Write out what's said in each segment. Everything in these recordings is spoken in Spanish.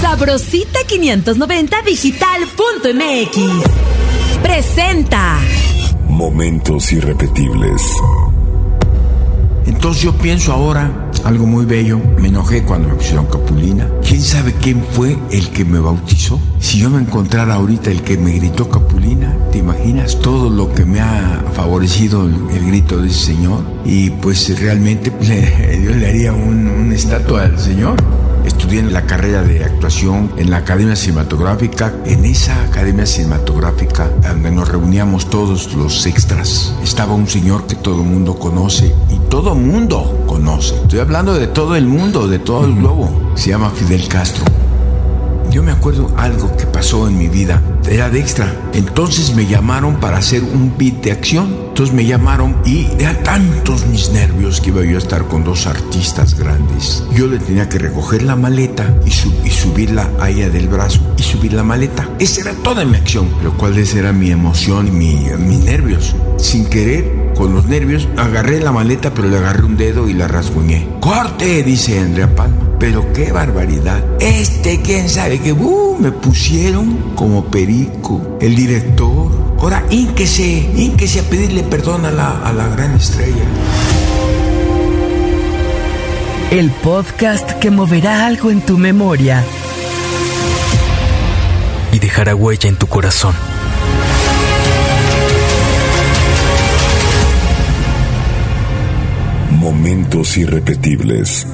Sabrosita 590 digital.mx presenta Momentos irrepetibles. Entonces yo pienso ahora algo muy bello. Me enojé cuando me pusieron Capulina. ¿Quién sabe quién fue el que me bautizó? Si yo me encontrara ahorita el que me gritó Capulina, ¿te imaginas todo lo que me ha favorecido el, el grito de ese señor? Y pues realmente le, yo le haría un, una estatua al señor. Estudié en la carrera de actuación en la Academia Cinematográfica. En esa Academia Cinematográfica, donde nos reuníamos todos los extras, estaba un señor que todo el mundo conoce y todo el mundo conoce. Estoy hablando de todo el mundo, de todo el globo. Se llama Fidel Castro. Yo me acuerdo algo que pasó en mi vida. Era de extra. Entonces me llamaron para hacer un beat de acción. Entonces me llamaron y eran tantos mis nervios que iba yo a estar con dos artistas grandes. Yo le tenía que recoger la maleta y, su- y subirla a del brazo y subir la maleta. Esa era toda mi acción. Pero cuál era mi emoción y mi- mis nervios. Sin querer, con los nervios, agarré la maleta pero le agarré un dedo y la rasguñé. ¡Corte! dice Andrea Palma. Pero qué barbaridad. Este, quién sabe que uh, me pusieron como perico. El director. Ahora, ínquese, ínquese a pedirle perdón a la, a la gran estrella. El podcast que moverá algo en tu memoria. y dejará huella en tu corazón. Momentos irrepetibles.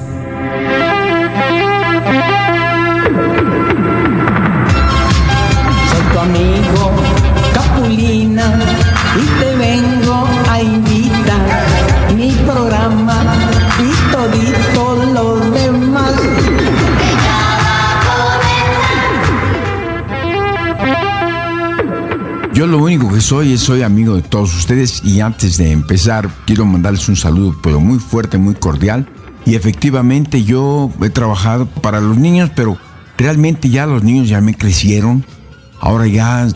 Yo lo único que soy es soy amigo de todos ustedes y antes de empezar quiero mandarles un saludo pero muy fuerte, muy cordial. Y efectivamente yo he trabajado para los niños, pero realmente ya los niños ya me crecieron. Ahora ya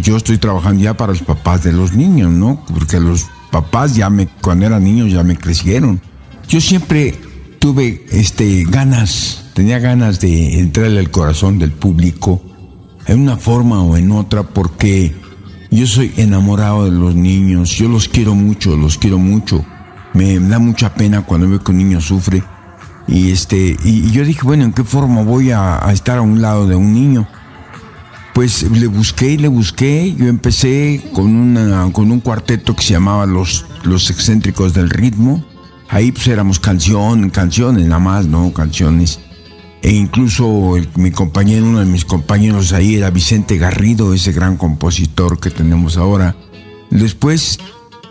yo estoy trabajando ya para los papás de los niños, ¿no? Porque los papás ya me cuando eran niños ya me crecieron. Yo siempre tuve este ganas, tenía ganas de entrarle al corazón del público en una forma o en otra porque yo soy enamorado de los niños, yo los quiero mucho, los quiero mucho. Me da mucha pena cuando veo que un niño sufre y este y, yo dije, bueno, ¿en qué forma voy a, a estar a un lado de un niño? Pues le busqué y le busqué. Yo empecé con, una, con un cuarteto que se llamaba Los, los Excéntricos del Ritmo. Ahí pues éramos canción, canciones nada más, ¿no? Canciones. E incluso mi compañero, uno de mis compañeros ahí era Vicente Garrido, ese gran compositor que tenemos ahora. Después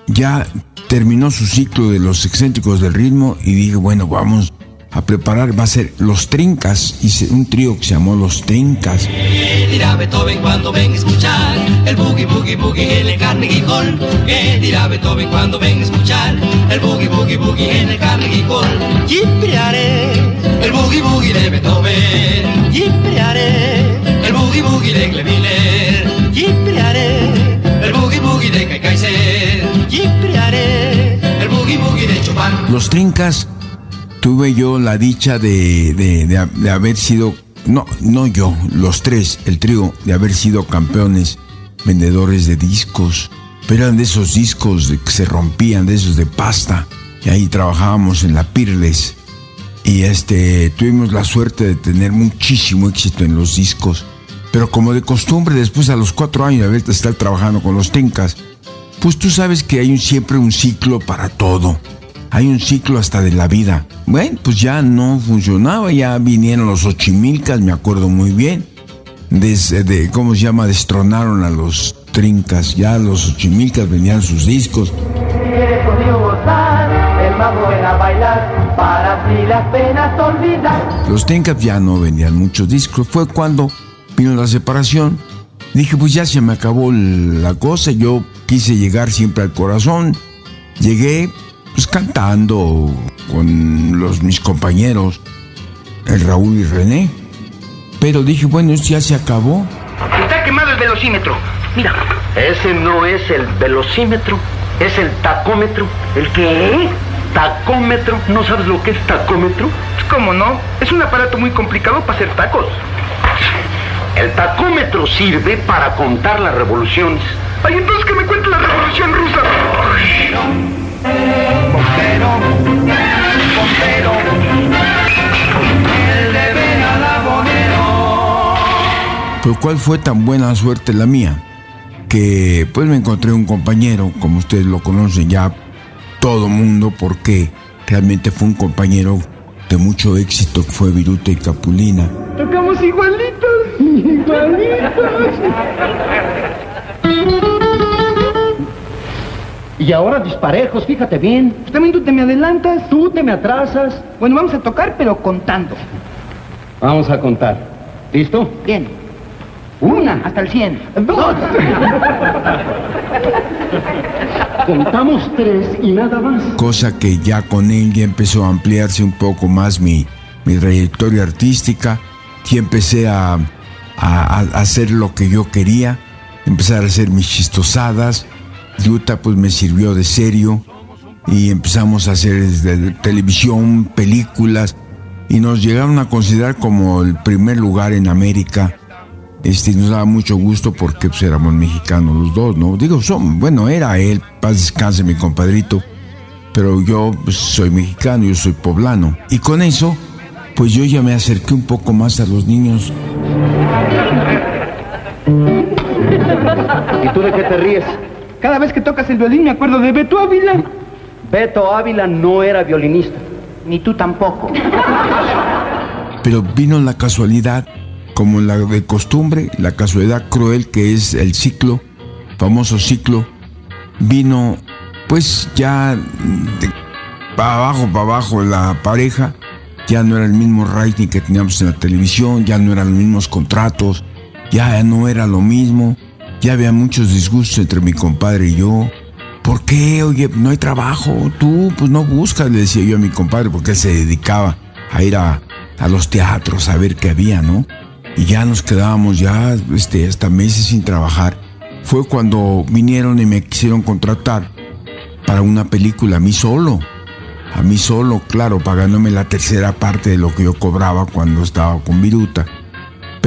ya terminó su ciclo de los excéntricos del ritmo y dije, bueno, vamos a preparar, va a ser Los Trincas, hice un trío que se llamó Los Trincas. ¿Qué dirá Beethoven cuando venga a escuchar el boogie boogie boogie en el Carnegie Hall? ¿Qué dirá Beethoven cuando venga a escuchar el boogie boogie boogie en el Carnegie Hall? Yiprearé el boogie boogie de Beethoven. Yiprearé el boogie boogie de Cleviner. Yiprearé el boogie boogie de Kai Kaiser. Yiprearé el boogie boogie de Chopin. Los Trincas tuve yo la dicha de, de- de ha- de haber sido, no, no yo, los tres, el trío, de haber sido campeones vendedores de discos. Pero eran de esos discos que se rompían, de esos de pasta. Y ahí trabajábamos en la Pirles. Y este, tuvimos la suerte de tener muchísimo éxito en los discos. Pero como de costumbre, después a los cuatro años de haber estar trabajando con los Trincas, pues tú sabes que hay siempre un ciclo para todo. Hay un ciclo hasta de la vida. Bueno, pues ya no funcionaba, ya vinieron los ochimilcas, me acuerdo muy bien. Desde, de, ¿cómo se llama? Destronaron a los trincas, ya los ochimilcas venían sus discos. Quieres conmigo gozar, el más joven a bailar, para así las penas olvidar. Los trincas ya no vendían muchos discos. Fue cuando vino la separación. Dije, pues ya se me acabó la cosa. Yo quise llegar siempre al corazón. Llegué, pues cantando con los, mis compañeros, el Raúl y René. Pero dije, bueno, esto ya se acabó. Está quemado el velocímetro. Mira. Ese no es el velocímetro, es el tacómetro. ¿El qué? Tacómetro. ¿No sabes lo que es tacómetro? ¿Cómo no? Es un aparato muy complicado para hacer tacos. El tacómetro sirve para contar las revoluciones. Ay, entonces que me cuente la revolución rusa. Bombero, bombero, el debe al abonero. Pero ¿cuál fue tan buena suerte la mía? Que pues me encontré un compañero, como ustedes lo conocen ya todo mundo, porque realmente fue un compañero de mucho éxito, que fue Viruta y Capulina. Tocamos igualitos, igualitos. Y ahora disparejos, fíjate bien. Pues también tú te me adelantas, tú te me atrasas. Bueno, vamos a tocar, pero contando. Vamos a contar. ¿Listo? Bien. Una, hasta el 100. Dos. Contamos tres y nada más. Cosa que ya con él ya empezó a ampliarse un poco más mi, mi trayectoria artística. Y empecé a, a- a hacer lo que yo quería. Empezar a hacer mis chistosadas. Viruta pues me sirvió de serio. Y empezamos a hacer desde televisión, películas. Y nos llegaron a considerar como el primer lugar en América. Este, nos daba mucho gusto porque pues, éramos mexicanos los dos, ¿no? Digo, son, bueno, era él, paz descanse mi compadrito, pero yo pues, soy mexicano, yo soy poblano. Y con eso, pues yo ya me acerqué un poco más a los niños. ¿Y tú de qué te ríes? Cada vez que tocas el violín me acuerdo de Beto Ávila. Beto Ávila no era violinista. Ni tú tampoco. Pero vino la casualidad, como la de costumbre, la casualidad cruel que es el ciclo, famoso ciclo, vino pues ya de para abajo, para abajo la pareja, ya no era el mismo rating que teníamos en la televisión, ya no eran los mismos contratos, ya no era lo mismo, ya había muchos disgustos entre mi compadre y yo. ¿Por qué? Oye, no hay trabajo, tú pues no buscas, le decía yo a mi compadre, porque él se dedicaba a ir a, a los teatros a ver qué había, ¿no? Y ya nos quedábamos ya este, hasta meses sin trabajar. Fue cuando vinieron y me quisieron contratar para una película a mí solo. A mí solo, claro, pagándome la tercera parte de lo que yo cobraba cuando estaba con Viruta.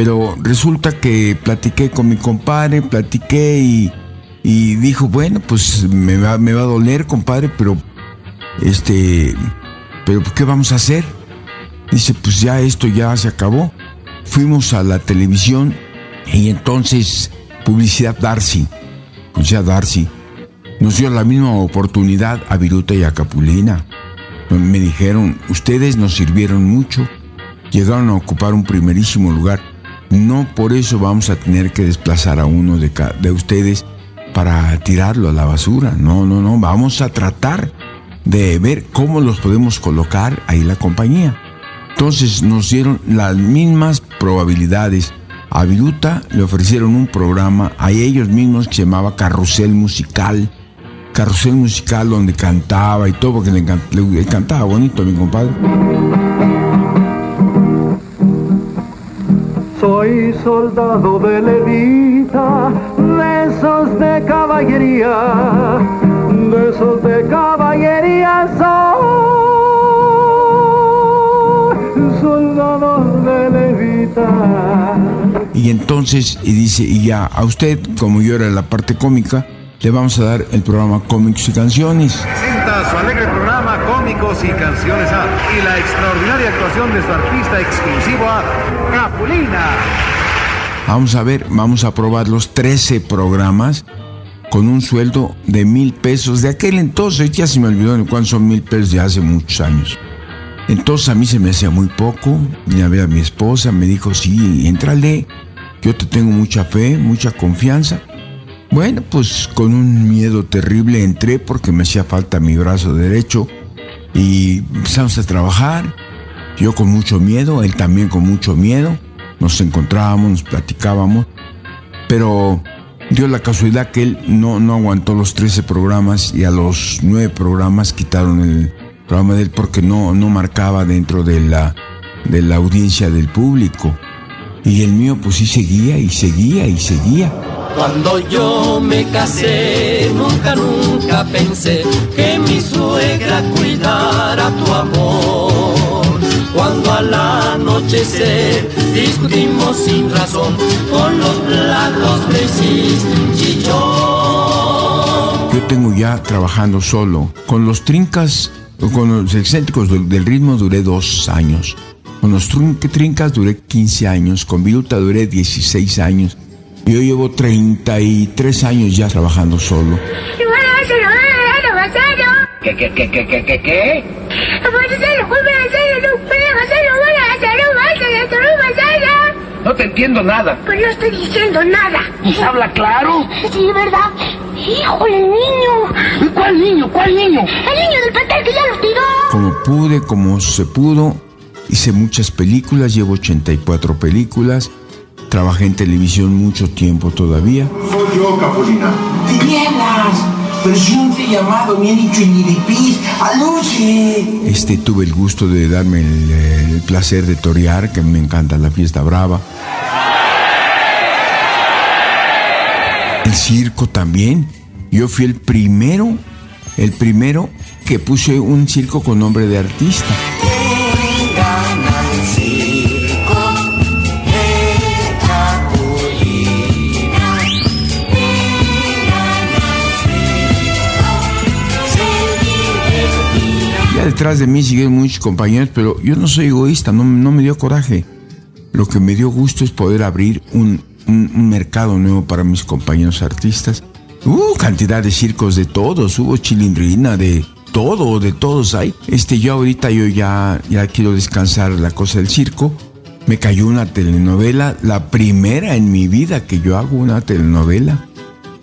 Pero resulta que platiqué con mi compadre, platiqué y, dijo, bueno, pues me va, me va a doler, compadre, pero este, pero ¿qué vamos a hacer? Dice, pues ya esto ya se acabó. Fuimos a la televisión y entonces publicidad Darcy, publicidad Darcy, nos dio la misma oportunidad a Viruta y a Capulina. Me dijeron, ustedes nos sirvieron mucho, llegaron a ocupar un primerísimo lugar. No por eso vamos a tener que desplazar a uno de, ustedes para tirarlo a la basura. No, no, no, vamos a tratar de ver cómo los podemos colocar ahí la compañía. Entonces nos dieron las mismas probabilidades. A Viruta le ofrecieron un programa a ellos mismos que se llamaba Carrusel Musical. Carrusel Musical donde cantaba y todo, porque le, encan- le- le cantaba bonito a mi compadre. Soy soldado de levita, de esos de caballería, de esos de caballería soy soldado de levita. Y entonces, y dice, y ya a usted, como yo era la parte cómica, le vamos a dar el programa Cómics y Canciones. presenta su alegre y Canciones A y la extraordinaria actuación de su artista exclusivo A, Capulina. Vamos a ver, vamos a probar los 13 programas con un sueldo de mil pesos. De aquel entonces, ya se me olvidó de cuántos son mil pesos de hace muchos años. Entonces a mí se me hacía muy poco. Ya ve a mi esposa, me dijo, sí, entrale. Yo te tengo mucha fe, mucha confianza. Bueno, pues con un miedo terrible entré porque me hacía falta mi brazo derecho y empezamos a trabajar. Yo con mucho miedo, él también con mucho miedo. Nos encontrábamos, nos platicábamos, pero dio la casualidad que él no, no aguantó los 13 programas y a los 9 programas quitaron el programa de él porque no, no marcaba dentro de la, de la audiencia del público. Y el mío pues sí seguía y seguía y seguía. Cuando yo me casé, nunca, nunca pensé que mi suegra cuidara tu amor. Cuando al anochecer discutimos sin razón con los platos de chichón. Yo tengo ya trabajando solo. Con los trincas, con los excéntricos del, ritmo duré dos años. Con los trincas duré 15 años. Con Viruta duré 16 años. Y yo llevo 33 años ya trabajando solo. ¿Qué, qué, qué, qué, qué, qué, qué? No te entiendo nada. Pues no estoy diciendo nada. Pues habla claro. Sí, ¿verdad? Híjole, el niño. ¿Cuál niño? ¿Cuál niño? El niño del pastel que ya los tiró. Como pude, como se pudo. Hice muchas películas, llevo 84 películas. Trabajé en televisión mucho tiempo todavía. Soy yo, Capulina. ¡Tinieblas! Presidente llamado, ni he dicho. ¡Aluce! Este, tuve el gusto de darme el, eh, el placer de torear, que me encanta la fiesta brava. El circo también. Yo fui el primero, el primero que puse un circo con nombre de artista. De mí siguen muchos compañeros, pero yo no soy egoísta, no, me dio coraje. Lo que me dio gusto es poder abrir un, mercado nuevo para mis compañeros artistas. Hubo cantidad de circos de todos, hubo chilindrina de todo, de todos hay. Este, yo ahorita yo ya, ya quiero descansar la cosa del circo. Me cayó una telenovela, la primera en mi vida que yo hago una telenovela,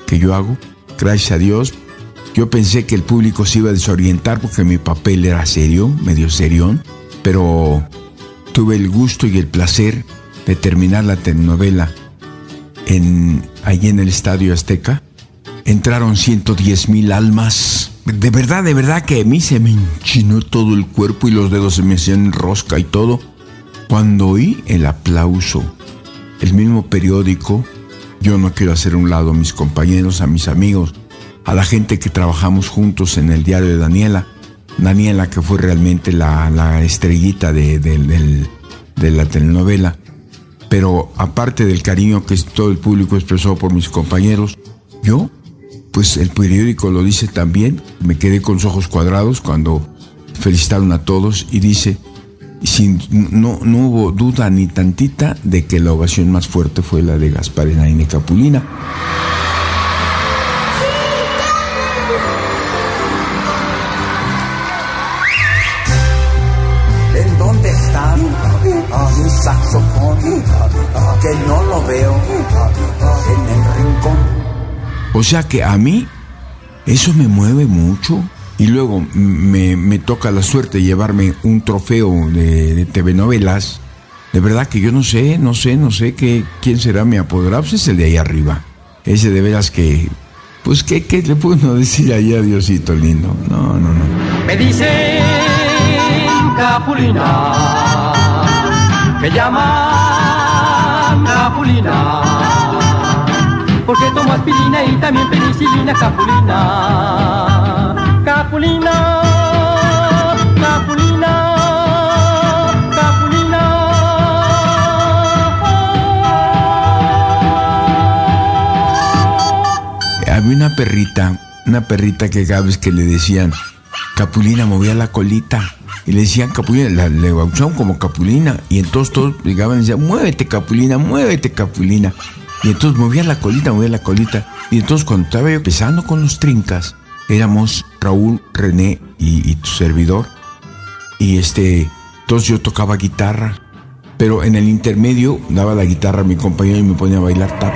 que yo hago, gracias a Dios. Yo pensé que el público se iba a desorientar porque mi papel era serio, medio serión, pero tuve el gusto y el placer de terminar la telenovela en, allí en el Estadio Azteca. Entraron 110 mil almas. De verdad, de verdad que a mí se me enchinó todo el cuerpo y los dedos se me hacían rosca y todo. Cuando oí el aplauso, el mismo periódico, yo no quiero hacer un lado a mis compañeros, a mis amigos, a la gente que trabajamos juntos en el diario de Daniela. Daniela, que fue realmente la, estrellita de la telenovela. Pero aparte del cariño que todo el público expresó por mis compañeros, yo, pues el periódico lo dice también, me quedé con los ojos cuadrados cuando felicitaron a todos y dice, sin, no, no hubo duda ni tantita de que la ovación más fuerte fue la de Gaspar Enaine Capulina. O sea que a mí eso me mueve mucho. Y luego me, toca la suerte de llevarme un trofeo de, de TV novelas. De verdad que yo no sé, no sé, no sé qué, quién será mi apoderado. Pues es el de ahí arriba. Ese de veras que, pues, ¿qué, qué le puedo decir ahí a Diosito lindo? No, no, no. Me dicen Capulina, me llaman Capulina, porque tomo aspirina y también penicilina Capulina. Capulina, Capulina, Había una perrita, una perrita que cada que le decían Capulina movía la colita. Y le decían Capulina, la, le bautizaron como Capulina. Y entonces todos llegaban y decían, muévete Capulina, muévete Capulina. Y entonces movía la colita, movía la colita. Y entonces cuando estaba yo empezando con los trincas, éramos Raúl, René y, y tu servidor. Y este, entonces yo tocaba guitarra. Pero en el intermedio daba la guitarra a mi compañero y me ponía a bailar tap.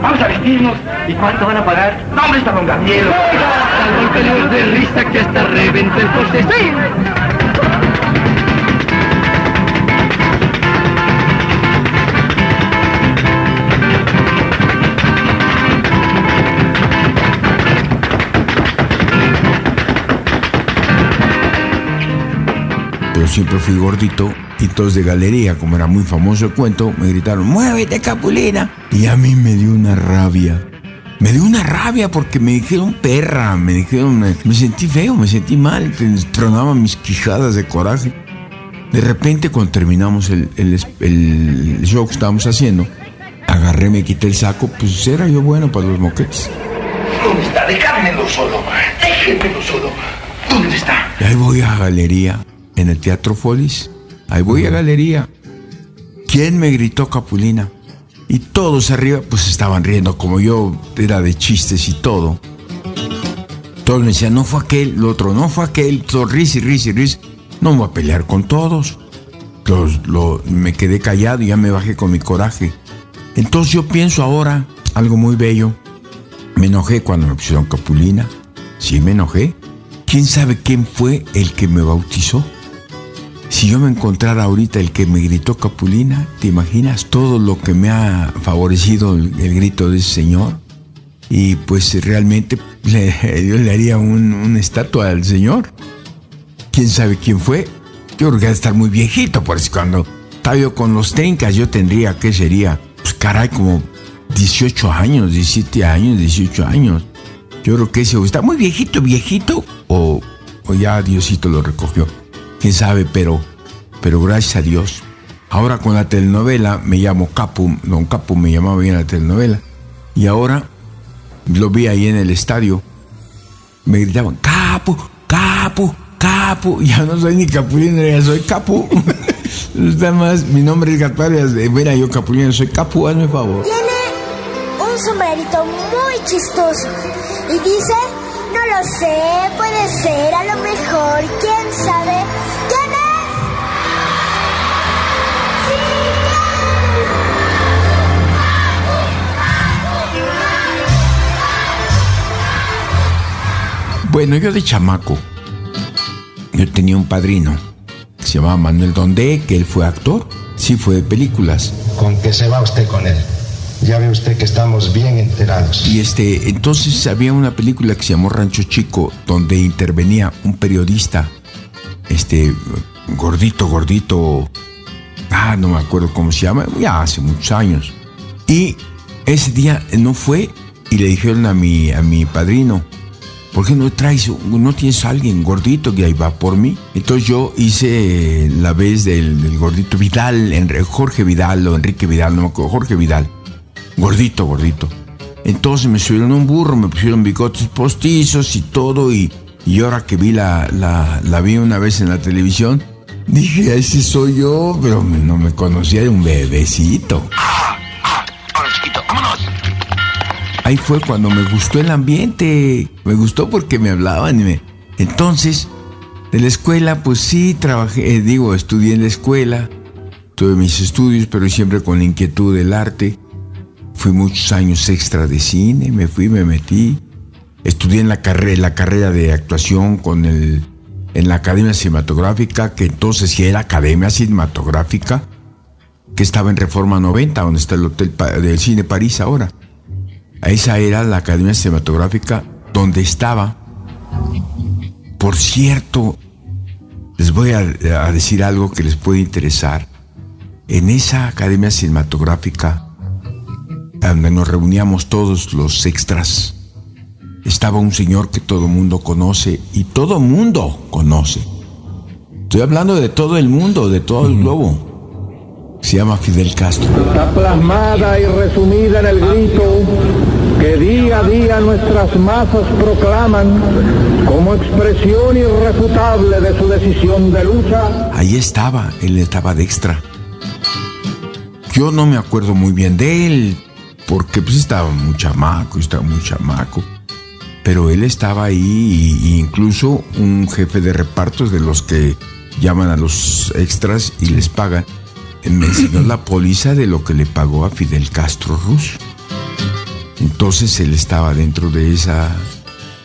Vamos a vestirnos. ¿Y cuánto van a pagar? No, hombre, está don Gabriel. Golpeos de risa que hasta reventó el coste. ¡Sí! Pero siempre fui gordito y todos de galería, como era muy famoso el cuento, me gritaron, muévete Capulina. Y a mí me dio una rabia. Me dio una rabia porque me dijeron perra, me dijeron, me, me sentí feo, me sentí mal, tronaban mis quijadas de coraje. De repente, cuando terminamos el, el, el show que estábamos haciendo, agarré, me quité el saco, pues era yo bueno para los moquetes. ¿Dónde está? Dejármelo solo. Déjenmelo solo. ¿Dónde está? Y ahí voy a galería, en el Teatro Folis. Ahí voy a galería. ¿Quién me gritó Capulina? Y todos arriba, pues estaban riendo, como yo era de chistes y todo. Todos me decían, no fue aquel, el otro, no fue aquel, todo ris y ris y ris. No me voy a pelear con todos. Los, lo, me quedé callado y ya me bajé con mi coraje. Entonces yo pienso ahora algo muy bello. Me enojé cuando me pusieron Capulina. Sí, me enojé. ¿Quién sabe quién fue el que me bautizó? Si yo me encontrara ahorita el que me gritó Capulina, ¿te imaginas todo lo que me ha favorecido el, grito de ese señor? Y pues realmente yo le haría un, una estatua al señor. ¿Quién sabe quién fue? Yo creo que estar muy viejito, por eso cuando estaba yo con los tencas yo tendría, ¿qué sería? Pues caray, como 18 años, 17 años, 18 años. Yo creo que ese está muy viejito, viejito, o, o ya Diosito lo recogió. Quién sabe, pero, pero gracias a Dios. Ahora con la telenovela me llamo Capu, don Capu me llamaba bien la telenovela. Y ahora lo vi ahí en el estadio. Me gritaban, Capu, Capu, Capu. Ya no soy ni Capulino, ya soy Capu. Está más, mi nombre es Gaspar, bueno, yo Capulino, soy Capu, hazme favor. Tiene un sombrerito muy chistoso. Y dice, no lo sé, puede ser, a lo mejor, quién sabe. ¿Quién es? Bueno, yo de chamaco, yo tenía un padrino se llamaba Manuel Donde, que él fue actor, sí fue de películas. Con que se va usted con él. Ya ve usted que estamos bien enterados. Y este, entonces había una película que se llamó Rancho Chico, donde intervenía un periodista, este, gordito, gordito, ah, no me acuerdo cómo se llama, ya hace muchos años. Y ese día no fue y le dijeron a mi, a mi padrino, ¿por qué no traes, no tienes alguien gordito que ahí va por mí? Entonces yo hice la vez del, del gordito Vidal, Jorge Vidal o Enrique Vidal, no me acuerdo, Jorge Vidal. Gordito, gordito. Entonces me subieron un burro, me pusieron bigotes postizos y todo. Y, y ahora que vi la, la, la vi una vez en la televisión, dije, ese soy yo, pero no me conocía de un bebecito. Ahí fue cuando me gustó el ambiente. Me gustó porque me hablaban y me... Entonces, de la escuela, pues sí, trabajé, eh, digo, estudié en la escuela, tuve mis estudios, pero siempre con la inquietud del arte. Fui muchos años extra de cine, me fui, me metí. Estudié en la, carrera, la carrera de actuación con el, en la Academia Cinematográfica, que entonces sí era Academia Cinematográfica, que estaba en Reforma 90, donde está el Hotel del Cine París ahora. Esa era la Academia Cinematográfica donde estaba. Por cierto, les voy a decir algo que les puede interesar. En esa Academia Cinematográfica, donde nos reuníamos todos los extras, estaba un señor que todo mundo conoce y todo mundo conoce. Estoy hablando de todo el mundo, de todo el globo. Se llama Fidel Castro. Está plasmada y resumida en el grito que día a día nuestras masas proclaman como expresión irrefutable de su decisión de lucha. Ahí estaba, él estaba de extra. Yo no me acuerdo muy bien de él, porque pues estaba muy chamaco, estaba muy chamaco. Pero él estaba ahí y incluso un jefe de repartos de los que llaman a los extras y les pagan, eh, me enseñó la póliza de lo que le pagó a Fidel Castro Ruz. Entonces él estaba dentro de, esa,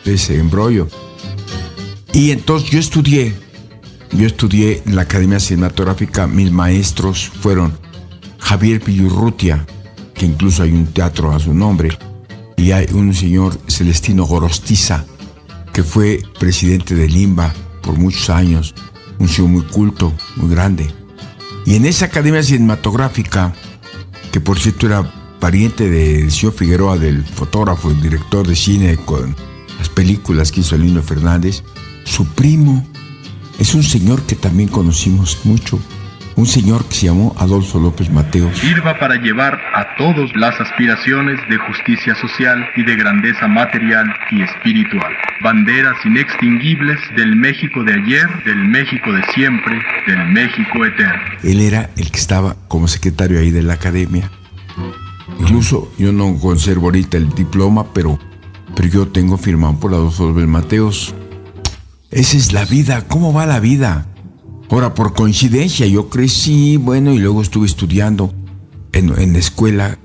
de ese embrollo. Y entonces yo estudié yo estudié en la Academia Cinematográfica, mis maestros fueron Javier Pillurrutia, que incluso hay un teatro a su nombre, y hay un señor Celestino Gorostiza, que fue presidente de Limba por muchos años, un señor muy culto, muy grande. Y en esa Academia Cinematográfica, que por cierto era pariente del señor Figueroa, del fotógrafo, el director de cine con las películas que hizo Lino Fernández, su primo es un señor que también conocimos mucho, un señor que se llamó Adolfo López Mateos. Sirva para llevar a todos las aspiraciones de justicia social y de grandeza material y espiritual. Banderas inextinguibles del México de ayer, del México de siempre, del México eterno. Él era el que estaba como secretario ahí de la academia. Incluso yo no conservo ahorita el diploma, pero, pero yo tengo firmado por Adolfo López Mateos. Esa es la vida, ¿cómo va la vida? Ahora, por coincidencia, yo crecí, bueno, y luego estuve estudiando en, en la escuela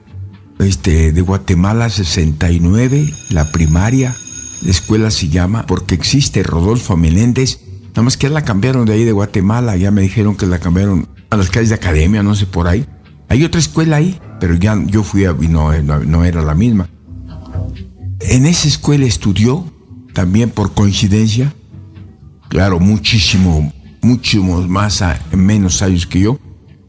este, de Guatemala 69, la primaria. La escuela se llama, porque existe Rodolfo Meléndez, nada más que la cambiaron de ahí de Guatemala, ya me dijeron que la cambiaron a las calles de academia, no sé por ahí. Hay otra escuela ahí, pero ya yo fui a, y no, no era la misma. En esa escuela estudió, también por coincidencia, claro, muchísimo, muchísimos más, a, menos años que yo,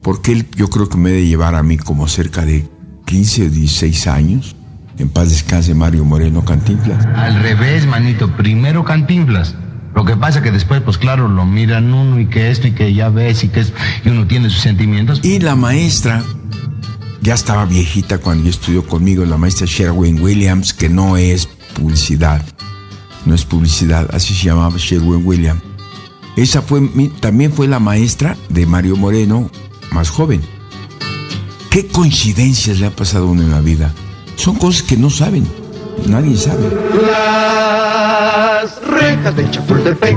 porque él yo creo que me debe llevar a mí como cerca de 15 o 16 años. En paz descanse Mario Moreno Cantinflas. Al revés, manito, primero Cantinflas. Lo que pasa que después, pues claro, lo miran uno y que esto y que ya ves y que esto, y uno tiene sus sentimientos. Y la maestra, ya estaba viejita cuando yo estudió conmigo, la maestra Sherwin Williams, que no es publicidad, no es publicidad, así se llamaba Sherwin Williams. Esa fue mi, también fue la maestra de Mario Moreno, más joven. ¿Qué coincidencias le ha pasado a uno en la vida? Son cosas que no saben, nadie sabe. Las rejas de Chapultepec,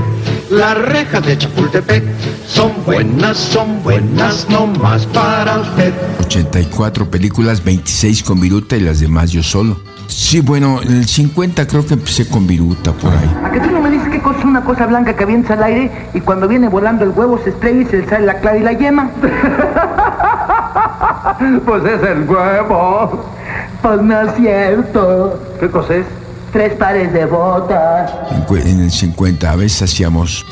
las rejas de Chapultepec son buenas, son buenas, no más para usted. 84 películas, 26 con Viruta y las demás yo solo. Sí, bueno, en el 50 creo que empecé con Viruta por ahí. ¿A que tú no me qué cosa es una cosa blanca que avienta al aire y cuando viene volando el huevo se estrella y se le sale la clara y la yema? pues es el huevo. Pues no es cierto. ¿Qué cosa es? Tres pares de botas. En el 50 a veces hacíamos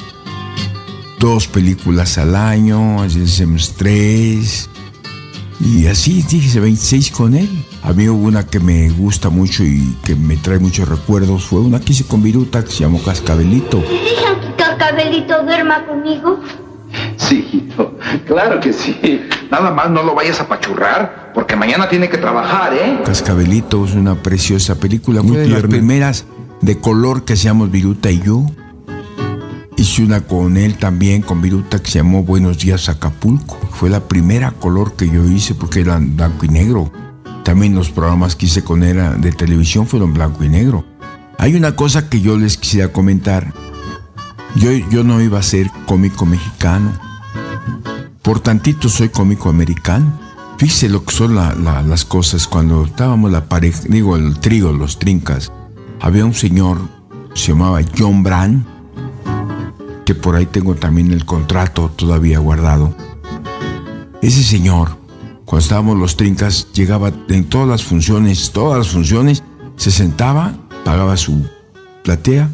dos películas al año, a veces hacíamos tres. Y así, dije, 26 con él. A mí hubo una que me gusta mucho y que me trae muchos recuerdos. Fue una que hice con Viruta que se llamó Cascabelito. ¿Dejan que Cascabelito duerma conmigo? Sí, claro que sí. Nada más no lo vayas a pachurrar, porque mañana tiene que trabajar, ¿eh? Cascabelito es una preciosa película. Fue de las primeras de color que hacíamos Viruta y yo. Hice una con él también, con Viruta, que se llamó Buenos Días Acapulco. Fue la primera color que yo hice porque era blanco y negro. También los programas que hice con él de televisión fueron blanco y negro. Hay una cosa que yo les quisiera comentar. Yo, yo no iba a ser cómico mexicano. Por tantito soy cómico americano. Fíjese lo que son la, la, las cosas. Cuando estábamos la pareja, digo el trigo, los trincas, había un señor, se llamaba John Brand, por ahí tengo también el contrato todavía guardado. Ese señor, cuando estábamos los trincas, llegaba en todas las funciones, todas las funciones, se sentaba, pagaba su platea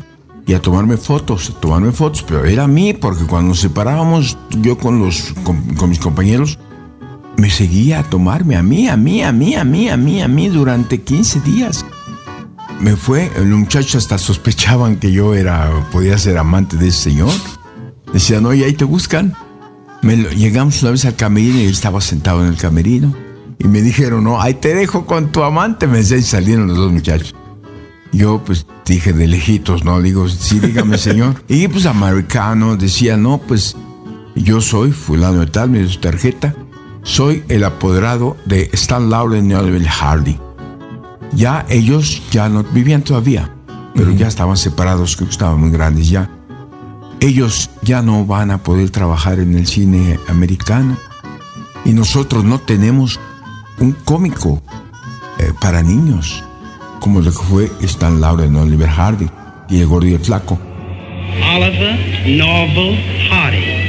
y a tomarme fotos, a tomarme fotos, pero era a mí, porque cuando nos separábamos, yo con, los, con, con mis compañeros, me seguía a tomarme a mí, a mí, a mí, a mí, a mí, a mí durante 15 días. Me fue, los muchachos hasta sospechaban que yo era, podía ser amante de ese señor. Decían, oye, ahí te buscan. Me lo- llegamos una vez al camerino y él estaba sentado en el camerino. Y me dijeron, no, ahí te dejo con tu amante. Me decía, y salieron los dos muchachos. Yo pues dije de lejitos, ¿no? Digo, sí, dígame, señor. Y pues americano decía, no, pues yo soy fulano de tal, me dio su tarjeta. Soy el apoderado de Stan Lauren y Hardy. Ya ellos ya no vivían todavía, pero ya estaban separados, creo que estaban muy grandes ya. Ellos ya no van a poder trabajar en el cine americano. Y nosotros no tenemos un cómico eh, para niños, como lo que fue Stan Lauren y Oliver Hardy y el gordo y el flaco. Oliver Norval Hardy.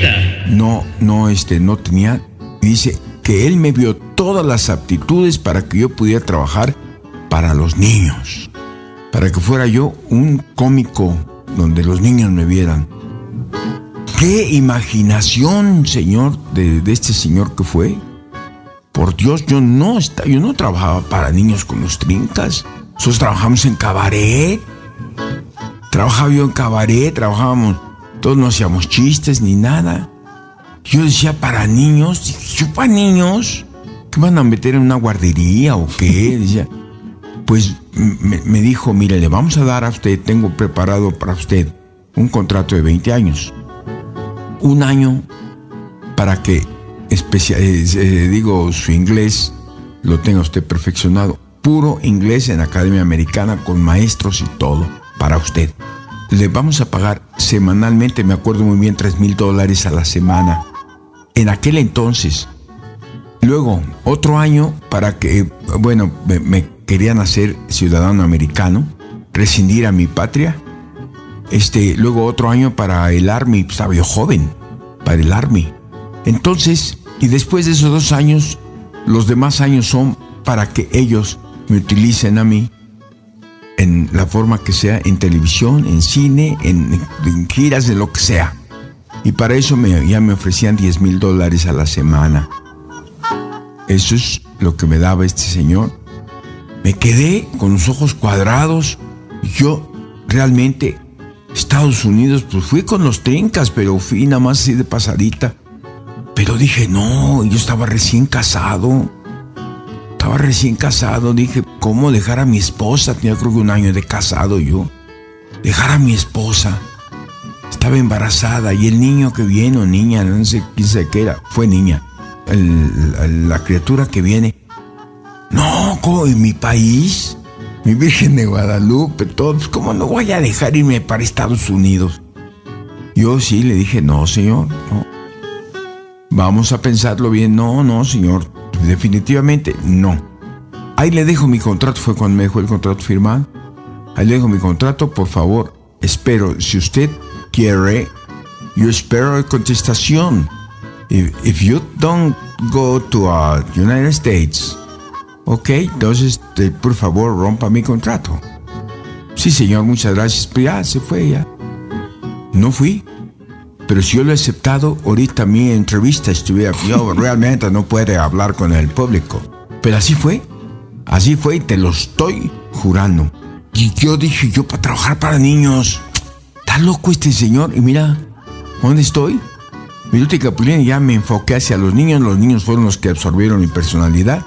Sir. no, no, este, no tenía. Dice que él me vio todas las aptitudes para que yo pudiera trabajar para los niños. Para que fuera yo un cómico donde los niños me vieran. Qué imaginación, señor, de, este señor que fue. Por Dios, yo no, está, yo no trabajaba para niños con los trincas. Nosotros trabajamos en cabaret. Trabajaba yo en cabaret, trabajábamos, todos no hacíamos chistes ni nada. Yo decía para niños, dije, yo para niños, ¿qué van a meter en una guardería o qué? Decía, pues me, me dijo, mire, le vamos a dar a usted, tengo preparado para usted un contrato de 20 años. Un año para que, eh, eh, digo, su inglés lo tenga usted perfeccionado. Puro inglés en Academia Americana con maestros y todo para usted. Le vamos a pagar semanalmente, me acuerdo muy bien, 3 mil dólares a la semana. En aquel entonces. Luego, otro año para que, bueno, me, querían hacer ciudadano americano, rescindir a mi patria. Este, luego otro año para el Army, pues, estaba yo joven, para el Army. Entonces, y después de esos dos años, los demás años son para que ellos me utilicen a mí en la forma que sea, en televisión, en cine, en, en giras, de lo que sea. Y para eso ya me ofrecían 10 mil dólares a la semana. Eso es lo que me daba este señor. Me quedé con los ojos cuadrados. Yo realmente, Estados Unidos, pues fui con los trincas, pero fui nada más así de pasadita. Pero dije, no, yo estaba recién casado. Estaba recién casado. Dije, ¿cómo dejar a mi esposa? Tenía creo que un año de casado yo. Dejar a mi esposa. Estaba embarazada y el niño que viene, o niña, no sé quién sé qué era, fue niña. La criatura que viene. No, ¿cómo? ¿En mi país? Mi Virgen de Guadalupe, todo. ¿Cómo no voy a dejar irme para Estados Unidos? Yo sí le dije, no, señor, no. Vamos a pensarlo bien. No, no, señor. Definitivamente no. Ahí le dejo mi contrato. Fue cuando me dejó el contrato firmado. Ahí le dejo mi contrato. Por favor, espero. Si usted quiere, yo espero contestación. If, if you don't go to uh, United States, ok, entonces por favor rompa mi contrato. Sí, señor, muchas gracias. Pero ya se fue, ya. No fui. Pero si yo lo he aceptado, ahorita mi entrevista estuviera. Yo realmente no puede hablar con el público. Pero así fue. Así fue y te lo estoy jurando. Y yo dije, yo para trabajar para niños. Está loco este señor. Y mira, ¿dónde estoy? Viruta y Capulina ya me enfoqué hacia los niños. Los niños fueron los que absorbieron mi personalidad.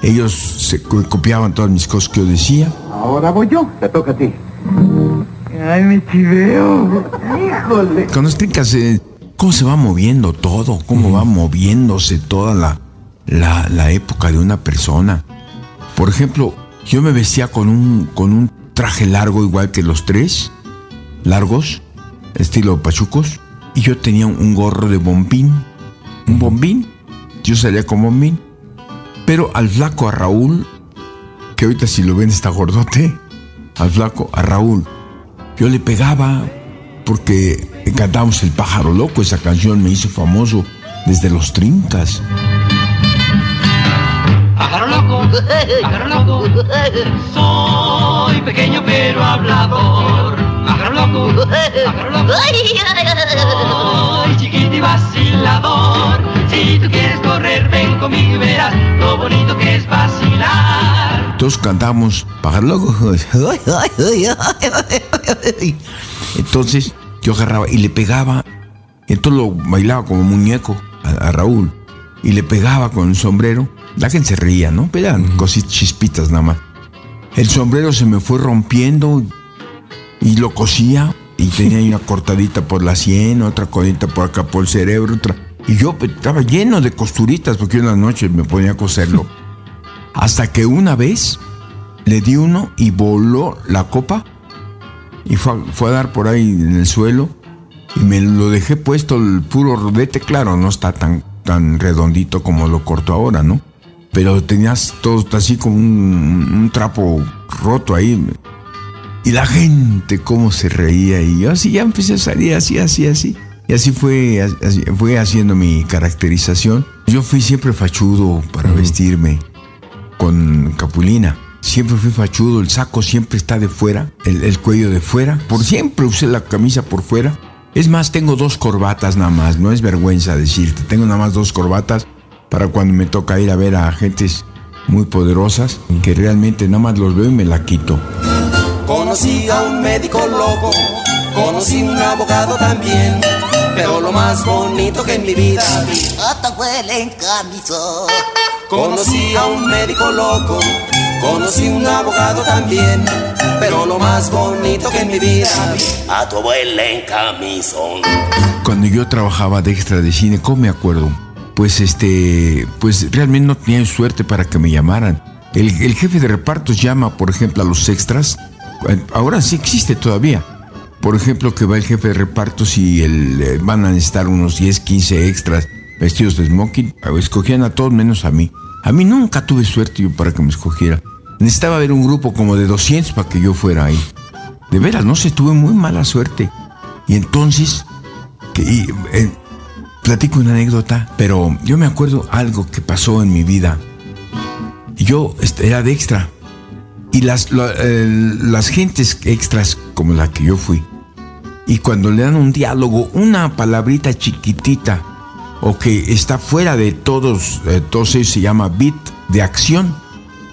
Ellos se co- copiaban todas mis cosas que yo decía. Ahora voy yo. Te toca a ti. Ay, me chiveo. Híjole. Cuando explicas eh, cómo se va moviendo todo, cómo va moviéndose toda la, la, la época de una persona. Por ejemplo, yo me vestía con un, con un traje largo igual que los tres, largos, estilo pachucos, y yo tenía un gorro de bombín, un bombín, yo salía con bombín, pero al flaco a Raúl, que ahorita si lo ven está gordote, al flaco a Raúl, yo le pegaba porque cantamos El pájaro loco, esa canción me hizo famoso desde los trincas. Pájaro loco, pájaro loco, soy pequeño pero hablador. Pájaro loco, pájaro loco, chiquito y vacilador. Si tú quieres correr, ven conmigo y verás lo bonito que es vacilar. Todos cantamos Pájaro loco. Entonces yo agarraba y le pegaba, entonces lo bailaba como muñeco a, a Raúl y le pegaba con el sombrero. La gente se reía, ¿no? Pero eran cositas chispitas nada más. El sombrero se me fue rompiendo y lo cosía y tenía una cortadita por la sien, otra cortadita por acá por el cerebro, otra. Y yo pues, estaba lleno de costuritas porque en la noche me ponía a coserlo. Hasta que una vez le di uno y voló la copa y fue, a- fue a dar por ahí en el suelo y me lo dejé puesto el puro rodete, claro, no está tan, tan redondito como lo corto ahora, ¿no? Pero tenías todo así como un, un trapo roto ahí. Y la gente cómo se reía y yo así ya empecé a salir así, así, así. Y así fue, así fue haciendo mi caracterización. Yo fui siempre fachudo para vestirme con capulina. Siempre fui fachudo, el saco siempre está de fuera, el, el cuello de fuera. Por siempre usé la camisa por fuera. Es más, tengo dos corbatas nada más, no es vergüenza decirte. Tengo nada más dos corbatas para cuando me toca ir a ver a gentes muy poderosas, que realmente nada más los veo y me la quito. Conocí a un médico loco, conocí un abogado también, pero lo más bonito que en mi vida vi. Hasta huele en camisón. Conocí a un médico loco, conocí un abogado también, pero lo más bonito que en mi vida vi. A tu abuela en camisón. Cuando yo trabajaba de extra de cine, ¿cómo me acuerdo? Pues este, pues realmente no tenía suerte para que me llamaran. El, el jefe de repartos llama, por ejemplo, a los extras. Ahora sí existe todavía. Por ejemplo, que va el jefe de repartos y el, eh, van a necesitar unos 10, 15 extras vestidos de smoking. Escogían a todos menos a mí. A mí nunca tuve suerte yo para que me escogiera. Necesitaba ver un grupo como de 200 para que yo fuera ahí. De veras, no sé, tuve muy mala suerte. Y entonces, que, y, eh, platico una anécdota, pero yo me acuerdo algo que pasó en mi vida. Yo este, era de extra. Y las, lo- eh, las gentes extras como la que yo fui, y cuando le dan un diálogo, una palabrita chiquitita, o que está fuera de todos, eh, todos ellos se llama beat de acción,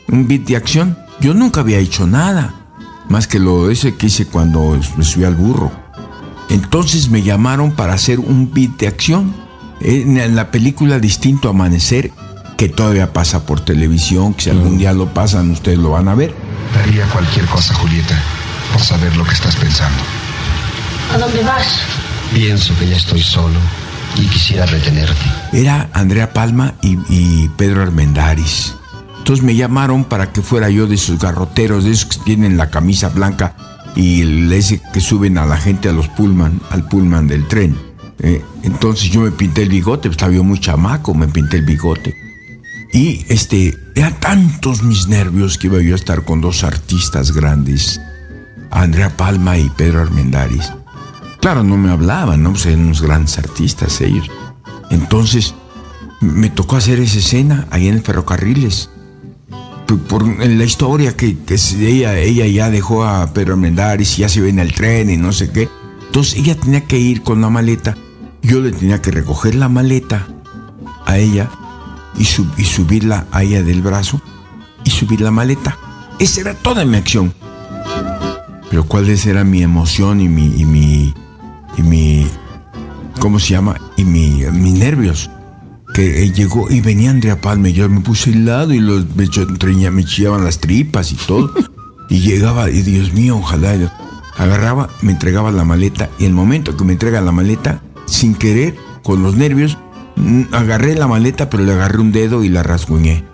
un beat de acción, yo nunca había hecho nada, más que lo ese que hice cuando me subí al burro. Entonces me llamaron para hacer un beat de acción en la película Distinto Amanecer, que todavía pasa por televisión, que si algún día lo pasan ustedes lo van a ver. Daría cualquier cosa, Julieta, por saber lo que estás pensando. ¿A dónde vas? Pienso que ya estoy solo y quisiera retenerte. Era Andrea Palma y, y Pedro Armendáriz. Entonces me llamaron para que fuera yo de esos garroteros, de esos que tienen la camisa blanca y el ese que suben a la gente a los pullman, al pullman del tren. Eh, entonces yo me pinté el bigote, pues, estaba yo muy chamaco, me pinté el bigote. Y este, eran tantos mis nervios que iba yo a estar con dos artistas grandes, Andrea Palma y Pedro Armendáriz. Claro, no me hablaban, ¿no? Pues eran unos grandes artistas ellos. Entonces, me tocó hacer esa escena ahí en el ferrocarriles. Por, por en la historia que, que ella, ella ya dejó a Pedro Armendáriz y ya se ve en el tren y no sé qué. Entonces ella tenía que ir con la maleta. Yo le tenía que recoger la maleta a ella y, sub- y subirla del brazo y subir la maleta. Esa era toda mi acción. Pero cuál era mi emoción y mi, y mi, y mi, ¿cómo se llama? Y mi, mis nervios. Que eh, llegó y venía Andrea Palma y yo me puse helado y los, me, treña- me chillaban las tripas y todo. y llegaba y Dios mío, ojalá. Agarraba, me entregaba la maleta y el momento que me entrega la maleta, sin querer, con los nervios, agarré la maleta pero le agarré un dedo y la rasguñé.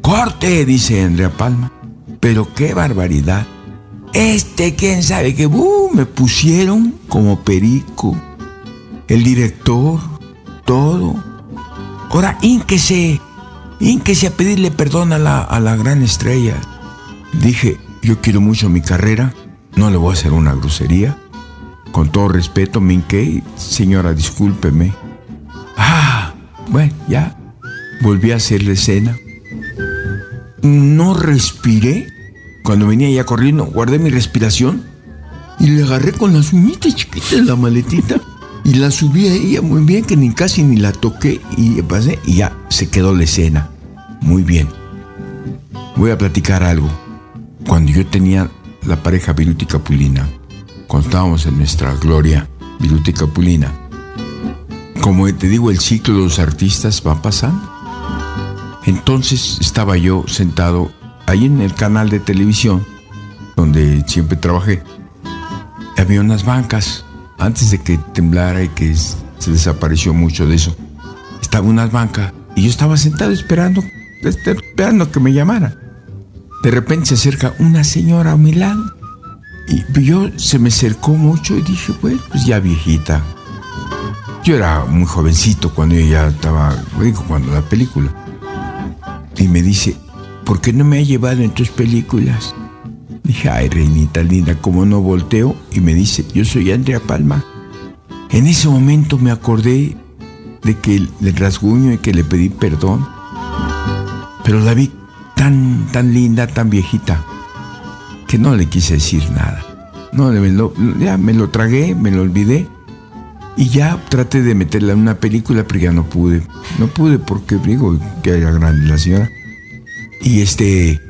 ¡Corte! dice Andrea Palma. Pero qué barbaridad. Este, quién sabe qué. ¡uh! me pusieron como perico. El director, todo. Ahora, ínquese. Ínquese a pedirle perdón a la, a la gran estrella. Dije, yo quiero mucho mi carrera. No le voy a hacer una grosería. Con todo respeto, me Señora, discúlpeme. Ah, bueno, ya. Volví a hacer la escena. No respiré. Cuando venía ya corriendo, guardé mi respiración y le agarré con las uñitas chiquitas la maletita y la subí a ella muy bien, que ni casi ni la toqué y pasé y ya se quedó la escena. Muy bien. Voy a platicar algo. Cuando yo tenía la pareja Viruti Capulina, cuando estábamos en nuestra gloria, Viruti Capulina, como te digo, el ciclo de los artistas va pasando. Entonces estaba yo sentado ahí en el canal de televisión, donde siempre trabajé. Había unas bancas, antes de que temblara y que se desapareció mucho de eso. Estaba unas bancas y yo estaba sentado esperando, este, esperando que me llamara. De repente se acerca una señora a mi lado y yo se me acercó mucho y dije, bueno, pues ya viejita. Yo era muy jovencito cuando ella estaba, digo, cuando la película. Y me dice, ¿por qué no me ha llevado en tus películas? Dije, ay, reinita linda, como no volteo? Y me dice, yo soy Andrea Palma. En ese momento me acordé de que le rasguño y que le pedí perdón. Pero la vi tan, tan linda, tan viejita, que no le quise decir nada. No, ya me lo tragué, me lo olvidé. Y ya traté de meterla en una película, pero ya no pude. No pude porque digo que era grande la señora. Y este.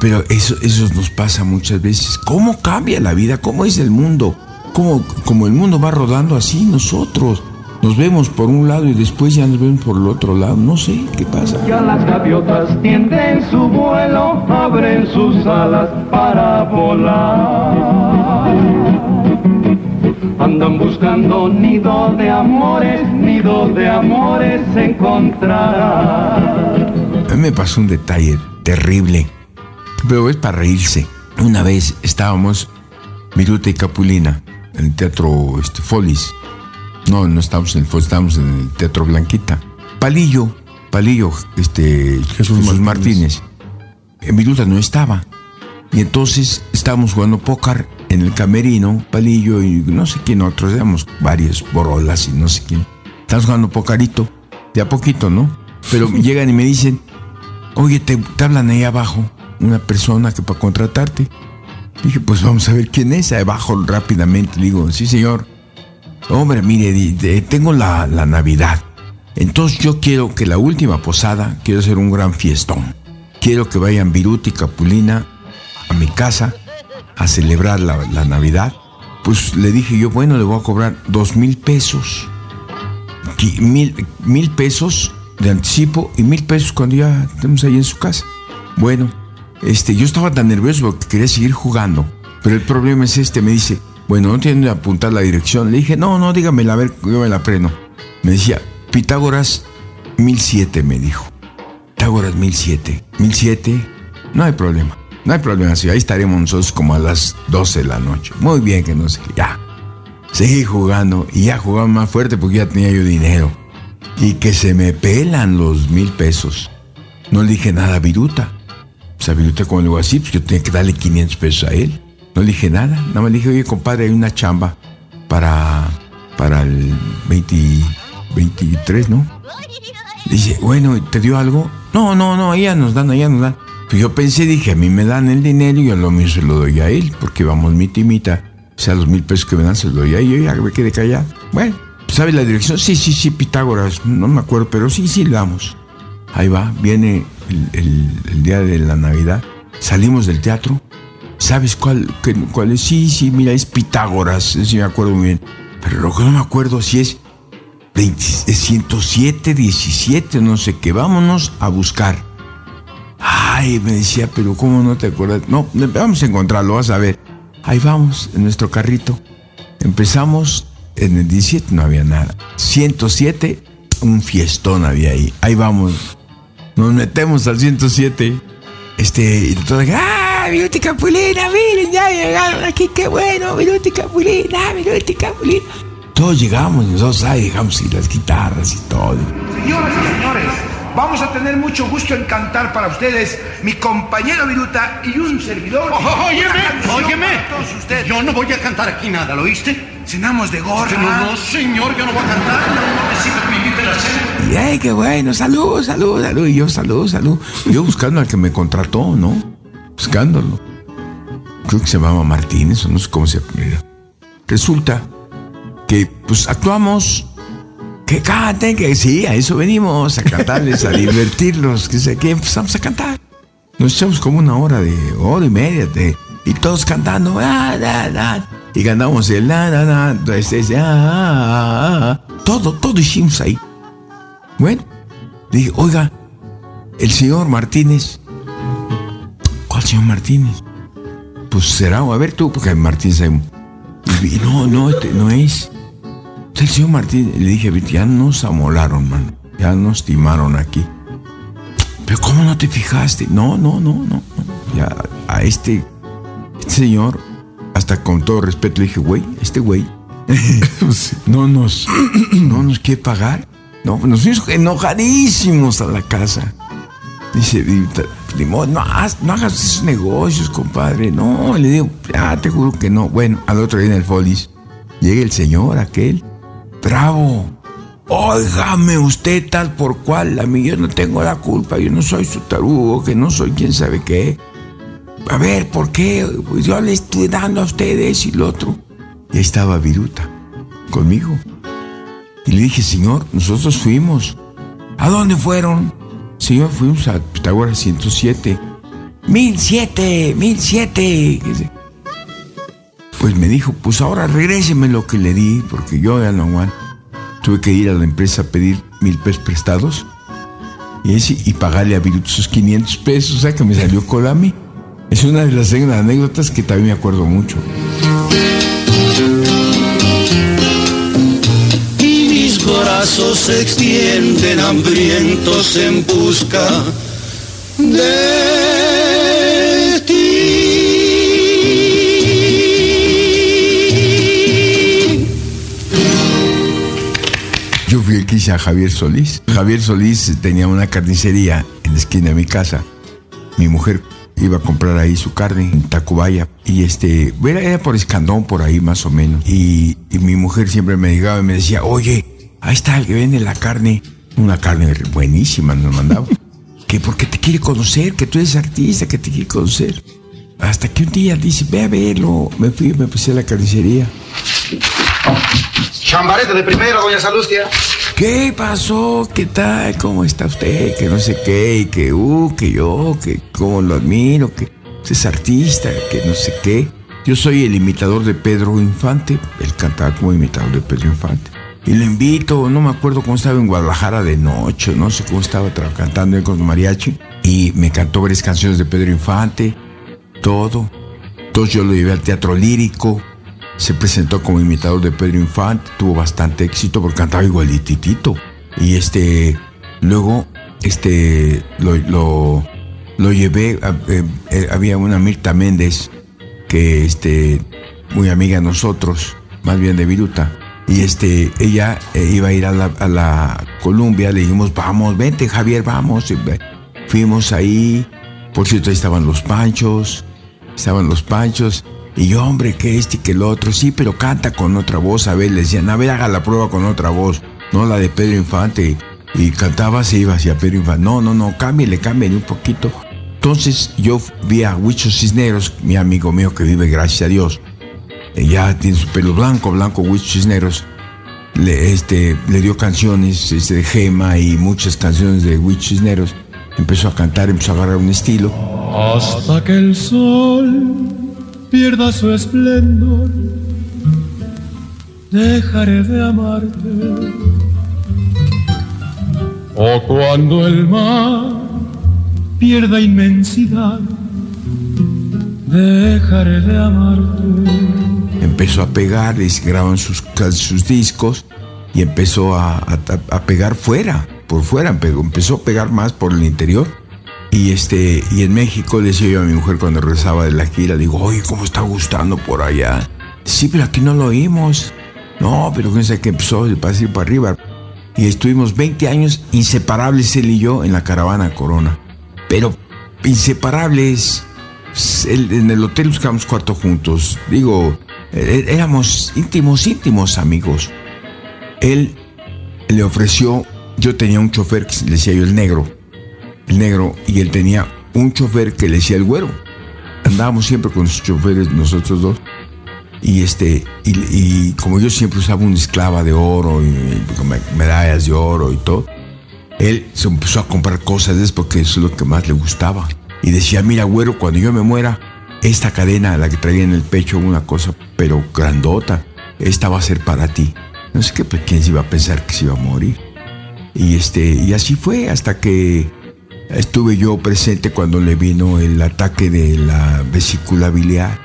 Pero eso, eso nos pasa muchas veces. ¿Cómo cambia la vida? ¿Cómo es el mundo? ¿Cómo, como el mundo va rodando así nosotros? Nos vemos por un lado y después ya nos vemos por el otro lado. No sé qué pasa. Ya las gaviotas tienden su vuelo, abren sus alas para volar. Andan buscando nido de amores, nido de amores encontrar. A mí me pasó un detalle terrible, pero es para reírse. Una vez estábamos, Viruta y Capulina, en el teatro este, Folis. No, no estábamos en el Folis, estábamos en el teatro Blanquita. Palillo, Palillo, este, Jesús, Martínez. En Viruta no estaba. Y entonces estábamos jugando póker en el camerino, Palillo y no sé quién otros, éramos varios, Borolas y no sé quién. Estamos jugando pocarito, de a poquito, ¿no? Pero llegan y me dicen, oye, te, te hablan ahí abajo, una persona que para contratarte. Dije, pues vamos a ver quién es. Ahí abajo rápidamente digo, sí señor. Hombre, mire, de- tengo la, la Navidad. Entonces yo quiero que la última posada, quiero hacer un gran fiestón. Quiero que vayan Viruta y Capulina a mi casa a celebrar la, Navidad. Pues le dije yo, bueno, le voy a cobrar dos mil pesos. Mil, mil pesos de anticipo y mil pesos cuando ya estemos ahí en su casa. Bueno, este, yo estaba tan nervioso porque quería seguir jugando. Pero el problema es este, me dice, bueno, no tiene que apuntar la dirección. Le dije, no, no, dígamela, a ver, yo me la aprendo. Me decía, Pitágoras 1007, me dijo. Pitágoras 1007. 1007, no hay problema. No hay problema, sí, ahí estaremos nosotros como a las 12 de la noche. Muy bien, que no sé, ya. Seguí jugando y ya jugaba más fuerte porque ya tenía yo dinero. Y que se me pelan los mil pesos. No le dije nada a Viruta. Pues a Viruta, como le digo así, pues yo tenía que darle 500 pesos a él. No le dije nada. Nada más le dije, oye, compadre, hay una chamba para, para el 20 23, ¿no? Dice, bueno, ¿te dio algo? No, no, no, ya nos dan, ya nos dan. Pues yo pensé, dije, a mí me dan el dinero y yo lo mío se lo doy a él, porque vamos mita y mita. O sea, los mil pesos que me dan se los doy a él, yo ya me quedé callado. Bueno, ¿sabe la dirección? Sí, sí, sí, Pitágoras, no me acuerdo, pero sí, sí, le damos. Ahí va, viene el, día de la Navidad, salimos del teatro. ¿Sabes cuál, qué- cuál es? Sí, sí, mira, es Pitágoras, sí me acuerdo muy bien. Pero lo que no me acuerdo si es 20 es 107, 17, no sé qué, vámonos a buscar. Ay, me decía, pero ¿cómo no te acuerdas? No, vamos a encontrarlo, vas a ver. Ahí vamos, en nuestro carrito. Empezamos en el 17, no había nada. 107, un fiestón había ahí. Ahí vamos. Nos metemos al 107. Este, y todos, ¡ah, Viruti Capulina! Miren, ya llegaron aquí, qué bueno, Viruti Capulina, Viruti Capulina. Todos llegamos nosotros ahí dejamos ir las guitarras y todo. Señoras y señores, vamos a tener mucho gusto en cantar para ustedes mi compañero Viruta y un servidor. Oh, óyeme, Una canción óyeme. para todos ustedes. Yo no voy a cantar aquí nada, ¿lo oíste? Cenamos de gorra. No, no, señor, yo no voy a cantar. No necesito que me inviten a cena. Y ay, qué bueno, salud, salud, salud. Y yo, salud, salud. Yo buscando al que me contrató, ¿no? Buscándolo. Creo que se llamaba Martínez, o no sé cómo se llama. Resulta que, pues, actuamos. Que canten, que sí, a eso venimos, a cantarles, a divertirlos, que sé qué, empezamos a cantar. Nos echamos como una hora de, hora y media, de, y todos cantando, ah, da, y ganamos el, la, la, la, ah, todo, todo hicimos ahí. Bueno, dije, oiga, el señor Martínez. ¿Cuál señor Martínez? Pues será, a ver tú, porque Martínez no, no, este no es. El señor Martínez. Le dije, ya nos amolaron, man. Ya nos timaron aquí. Pero ¿cómo no te fijaste? No, no, no, no. Ya a este, este señor, hasta con todo respeto, le dije, güey, este güey no nos, no nos quiere pagar. No, nos fuimos enojadísimos a la casa. Dice, "Y ta- ni modo, no, no hagas esos negocios, compadre. No, le digo, ah, te juro que no. Bueno, al otro día en el Folis, llega el señor aquel, bravo. Óigame usted tal por cual, a mí yo no tengo la culpa, yo no soy su tarugo, que no soy quién sabe qué. A ver, ¿por qué? Yo le estoy dando a ustedes y lo otro. Y ahí estaba Viruta, conmigo. Y le dije, Señor, nosotros fuimos. ¿A dónde fueron? Señor, fuimos a Pitágoras 107. 1007, 1007. Pues me dijo, pues ahora regréseme lo que le di, porque yo ya no aguanto. Tuve que ir a la empresa a pedir mil pesos prestados y, ese- y pagarle a Viruto esos 500 pesos, o sea que me salió colami. Es una de las anécdotas que también me acuerdo mucho. y mis brazos se extienden hambrientos en busca de Yo fui el que hice a Javier Solís. Javier Solís tenía una carnicería en la esquina de mi casa. Mi mujer iba a comprar ahí su carne en Tacubaya. Y este, era, era por Escandón, por ahí más o menos. Y, y mi mujer siempre me llegaba y me decía, oye, ahí está el que vende la carne. Una carne buenísima nos mandaba. que porque te quiere conocer, que tú eres artista, que te quiere conocer. Hasta que un día dice, ve a verlo. Me fui, me puse a la carnicería. Chambarete de primera, doña Salustia. ¿Qué pasó? ¿Qué tal? ¿Cómo está usted? Que no sé qué, que uh, que yo, que cómo lo admiro, que es artista, que no sé qué. Yo soy el imitador de Pedro Infante, él cantaba como imitador de Pedro Infante. Y lo invito, no me acuerdo cómo estaba en Guadalajara de noche, no sé cómo estaba cantando con mariachi. Y me cantó varias canciones de Pedro Infante, todo. Entonces yo lo llevé al teatro lírico, se presentó como imitador de Pedro Infante, tuvo bastante éxito porque cantaba igualititito. Y este, luego, este, lo, lo, llevé, eh, eh, había una Mirta Méndez, que este, muy amiga de nosotros, más bien de Viruta. Y este, ella eh, iba a ir a la, a la Columbia, le dijimos, vamos, vente Javier, vamos. Y, Fuimos ahí, por cierto, ahí estaban los panchos, estaban los panchos. Y yo, hombre, que este y que el otro, sí, pero canta con otra voz. A ver, le decían, a ver, haga la prueba con otra voz, no la de Pedro Infante. Y cantaba, se iba hacia Pedro Infante. No, no, no, cámbiale, cámbiale un poquito. Entonces yo vi a Huicho Cisneros, mi amigo mío que vive, gracias a Dios. Eh, Ya tiene su pelo blanco, blanco, Huicho Cisneros. Le, este, le dio canciones este, de Gema y muchas canciones de Huicho Cisneros. Empezó a cantar, empezó a agarrar un estilo. Hasta que el sol pierda su esplendor, dejaré de amarte. O cuando el mar pierda inmensidad, dejaré de amarte. empezó a pegar, se graban sus, sus discos y empezó a, a- a pegar fuera, por fuera, empezó a pegar más por el interior. Y este, y en México le decía yo a mi mujer cuando regresaba de la gira, digo, oye, ¿cómo está gustando por allá? Sí, pero aquí no lo oímos. No, pero no sé qué empezó para ir para arriba. Y estuvimos 20 años inseparables él y yo en la caravana Corona. Pero inseparables. En el hotel buscamos cuarto juntos. Digo, eh, éramos íntimos, íntimos amigos. Él le ofreció, yo tenía un chofer que le decía yo el negro, el negro, y él tenía un chofer que le decía el güero. Andábamos siempre con los choferes nosotros dos. Y este, y, como yo siempre usaba una esclava de oro y, medallas de oro y todo, él se empezó a comprar cosas de eso porque eso es lo que más le gustaba. Y decía, mira, güero, cuando yo me muera, esta cadena, la que traía en el pecho, una cosa, pero grandota, esta va a ser para ti. No sé qué, pues, quién se iba a pensar que se iba a morir. Y este, y así fue hasta que estuve yo presente cuando le vino el ataque de la vesícula biliar,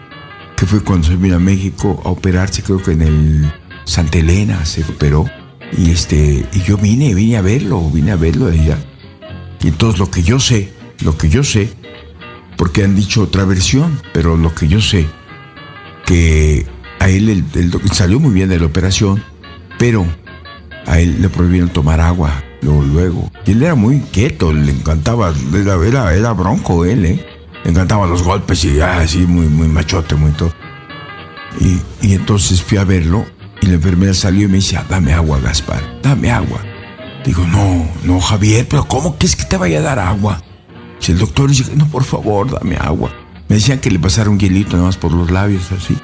que fue cuando se vino a México a operarse, creo que en el Santa Elena se operó. Y este, y yo vine, vine a verlo, vine a verlo de allá. Y entonces lo que yo sé, lo que yo sé, porque han dicho otra versión, pero lo que yo sé, que a él salió muy bien de la operación, pero a él le prohibieron tomar agua luego, luego. Y él era muy quieto, le encantaba, era, era, era bronco él, ¿eh? Le encantaban los golpes y ah, así, muy, muy machote, muy todo. Y, y entonces fui a verlo y la enfermera salió y me dice, "Ah, dame agua, Gaspar, dame agua. Digo, no, no, Javier, pero ¿cómo quieres que te vaya a dar agua? Si el doctor dice, no, por favor, dame agua. Me decían que le pasara un hielito nada más por los labios, así.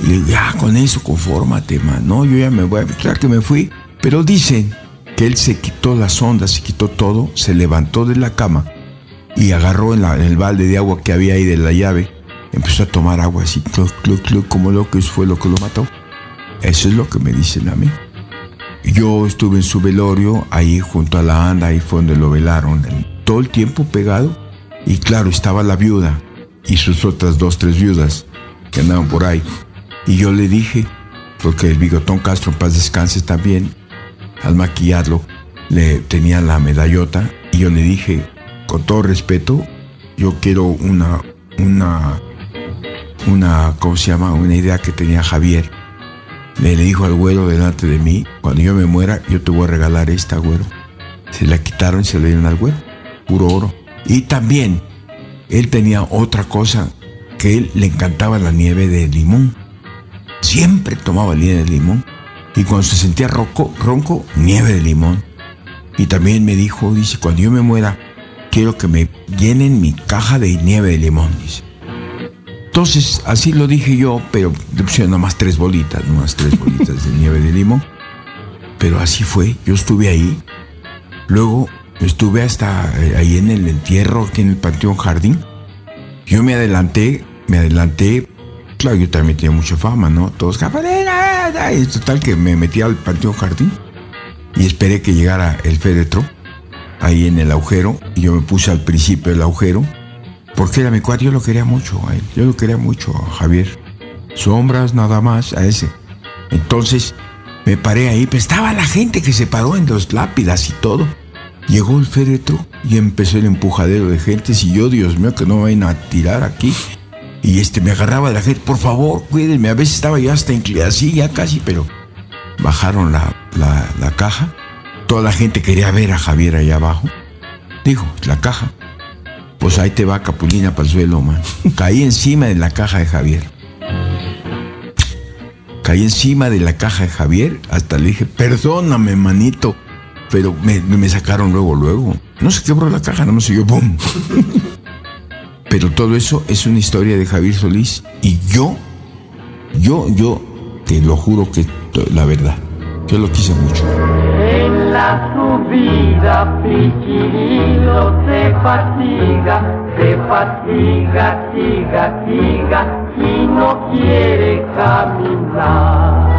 Y le digo, ya con eso, confórmate, man. No, yo ya me voy. Claro que me fui. Pero dicen que él se quitó las ondas, se quitó todo, se levantó de la cama y agarró en, el balde de agua que había ahí de la llave. Empezó a tomar agua así, cluc, cluc, cluc, como lo que fue lo que lo mató. Eso es lo que me dicen a mí. Yo estuve en su velorio, ahí junto a la anda, ahí fue donde lo velaron, todo el tiempo pegado. Y claro, estaba la viuda y sus otras dos, tres viudas que andaban por ahí. Y yo le dije, porque el bigotón Castro en paz descanse también, al maquillarlo, le tenía la medallota y yo le dije, con todo respeto, yo quiero una, una, una, ¿cómo se llama? Una idea que tenía Javier. Le, le dijo al güero delante de mí, cuando yo me muera, yo te voy a regalar esta, güero. Se la quitaron y se la dieron al güero, puro oro. Y también, él tenía otra cosa, que él le encantaba la nieve de limón. Siempre tomaba nieve de limón. Y cuando se sentía ronco, ronco, nieve de limón. Y también me dijo, dice, cuando yo me muera, quiero que me llenen mi caja de nieve de limón, dice. Entonces, así lo dije yo, pero pusieron nomás tres bolitas, nomás tres bolitas de nieve de limón. Pero así fue, yo estuve ahí. Luego estuve hasta eh, ahí en el entierro, aquí en el Panteón Jardín. Yo me adelanté, me adelanté. Claro, yo también tenía mucha fama, ¿no? Todos, "Camarera", y total que me metí al Panteón Jardín y esperé que llegara el féretro ahí en el agujero y yo me puse al principio del agujero porque era mi cuate, yo lo quería mucho a él, yo lo quería mucho a Javier. Sombras nada más a ese. Entonces me paré ahí, pero estaba la gente que se paró en los lápidas y todo. Llegó el féretro y empezó el empujadero de gente y yo, Dios mío, que no me vayan a tirar aquí. Y este me agarraba de la gente, por favor, cuídenme. A veces estaba yo hasta inclinado, así ya casi, pero bajaron la, la, caja. Toda la gente quería ver a Javier allá abajo. Dijo, la caja. Pues ahí te va Capulina para el suelo, man. Caí encima de la caja de Javier. Caí encima de la caja de Javier. Hasta le dije, perdóname, manito. Pero me, me sacaron luego, luego. No se quebró la caja, no me siguió, ¡pum! Pero todo eso es una historia de Javier Solís. Y yo, yo, yo, te lo juro que la verdad. Yo lo quise mucho. En la subida Pichirilo se fatiga, se fatiga, siga, siga y no quiere caminar.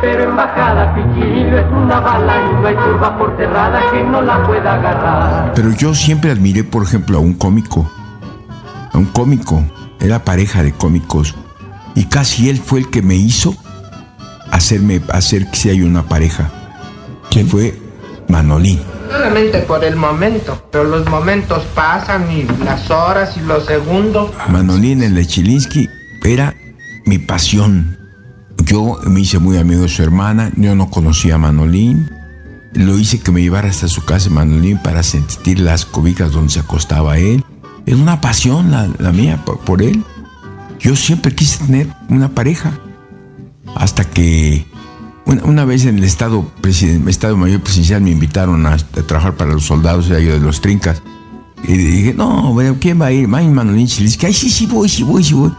Pero en bajada Pichirilo es una bala y no hay curva por cerrada que no la pueda agarrar. Pero yo siempre admiré, por ejemplo, a un cómico. A un cómico. Era pareja de cómicos. Y casi él fue el que me hizo hacerme, hacer que si hay una pareja. ¿Quién fue? Manolín. Solamente por el momento, pero los momentos pasan y las horas y los segundos. Manolín en Lechilinsky era mi pasión. Yo me hice muy amigo de su hermana, yo no conocía a Manolín. Lo hice que me llevara hasta su casa Manolín para sentir las cobijas donde se acostaba él. Es una pasión la, mía por, él. Yo siempre quise tener una pareja. Hasta que una, vez en el Estado, presiden- Mayor Presidencial me invitaron a, trabajar para los soldados, yo de los Trincas. Y dije, no, bueno, ¿quién va a ir? Va Manolín Chilisky. Ay, sí, sí voy, sí voy, sí voy.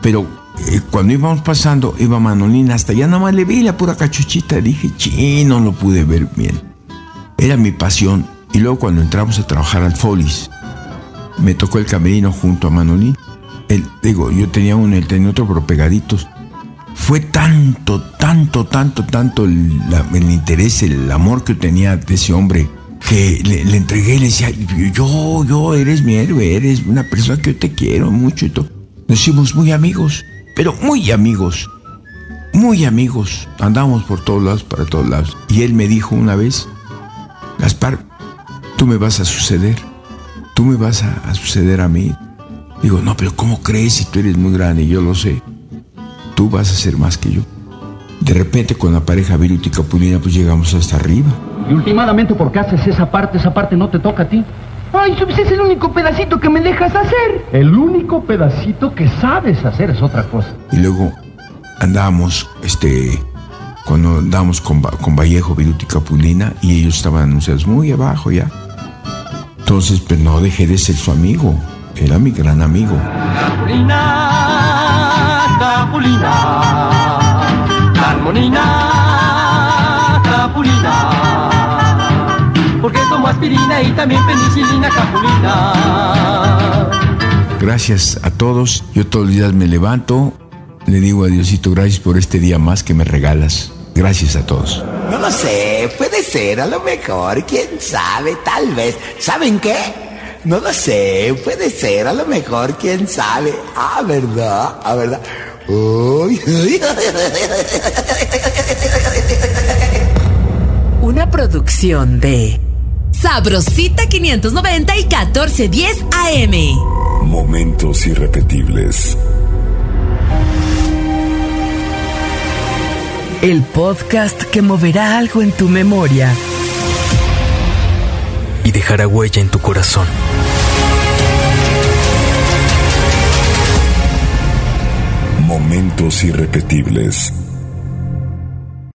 Pero eh, cuando íbamos pasando, iba Manolín hasta allá, nada más le vi la pura cachuchita. Dije, sí, no lo pude ver bien. Era mi pasión. Y luego cuando entramos a trabajar al Folis, me tocó el camerino junto a Manolín. Él, digo, yo tenía uno, él tenía otro, pero pegaditos. Fue tanto, tanto, tanto, tanto el, el interés, el amor que tenía de ese hombre que le, le entregué y le decía, yo, yo, eres mi héroe, eres una persona que yo te quiero mucho y todo. Nos hicimos muy amigos, pero muy amigos, muy amigos. Andamos por todos lados, para todos lados. Y él me dijo una vez, Gaspar, tú me vas a suceder, tú me vas a, a suceder a mí. Digo, no, pero ¿cómo crees si tú eres muy grande? Yo lo sé. Tú vas a ser más que yo. De repente con la pareja Viruti y Capulina pues llegamos hasta arriba. Y últimamente, ¿por qué haces esa parte? Esa parte no te toca a ti. Ay, pues es el único pedacito que me dejas hacer. El único pedacito que sabes hacer es otra cosa. Y luego andábamos, este, cuando andábamos con, con Vallejo, Viruti y Capulina y ellos estaban anunciados muy abajo ya. Entonces pues no dejé de ser su amigo. Era mi gran amigo. Capulina, Capulina, Carmonina, Capulina, porque tomo aspirina y también penicilina, Capulina. Gracias a todos. Yo todos los días me levanto, le digo a Diosito gracias por este día más que me regalas. Gracias a todos. No lo sé, puede ser, a lo mejor, quién sabe, tal vez. ¿Saben qué? No lo sé, puede ser, a lo mejor, quién sabe. Ah, ¿verdad? Ah, ¿verdad? Uy. Una producción de Sabrosita 590 y 1410 AM. Momentos irrepetibles. El podcast que moverá algo en tu memoria y dejará huella en tu corazón. Momentos irrepetibles.